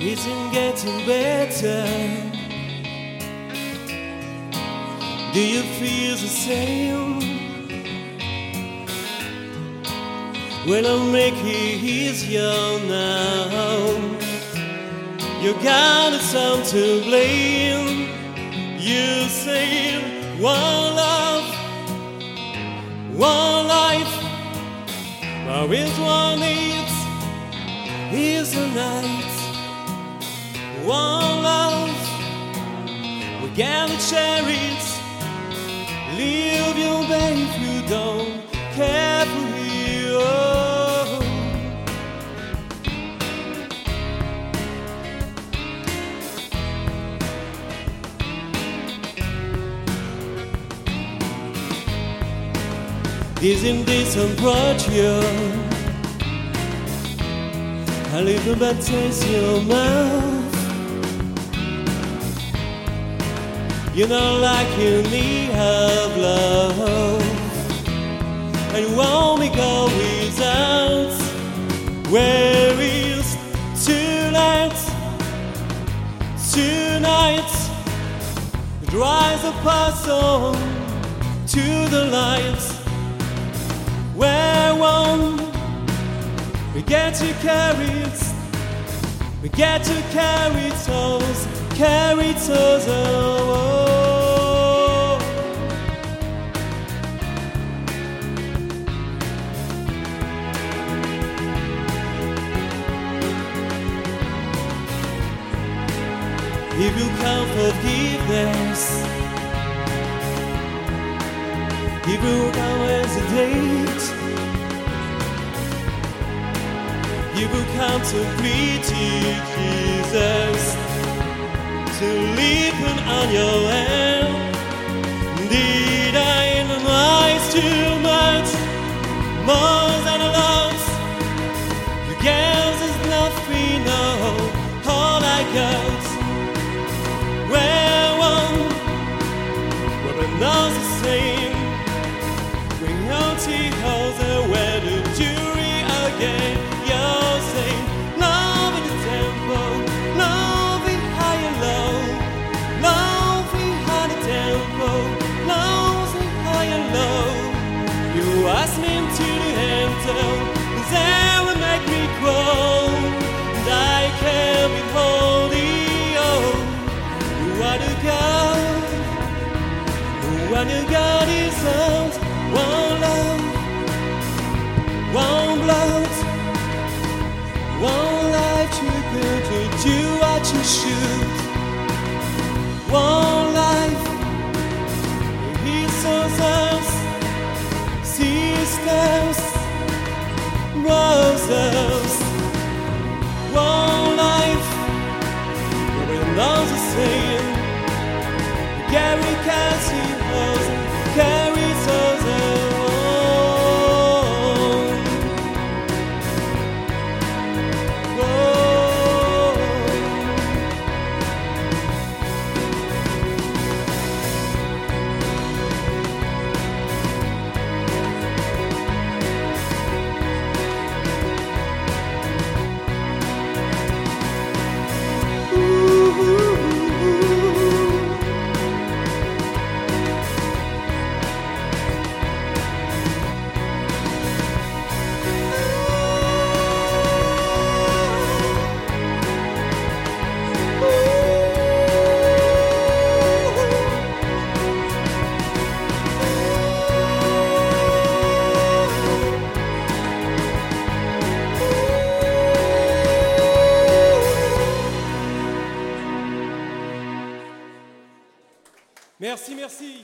isn't getting better. Do you feel the same? Well, I'll make it easier now. You got some to blame. You say one love, one life. But which one needs is the night? Share it. Leave your babe if you don't care for you. Isn't this unfortunate? A bad taste in your mouth. You're not like you need of love, and you me go without. Where is tonight? Tonight, drives a person to the light. Where one we get to carry it, we get to carry toes, carry toes. Oh, oh, oh. If you come forgiveness, if you come hesitate. You will come to pretty Jesus to leaping on your hand. You ask me to the anthem, that will make me grow, and I can't be you. Oh. You are the God, you are the God is out, one love, one blood. One life you could to do what you should. One Merci, merci.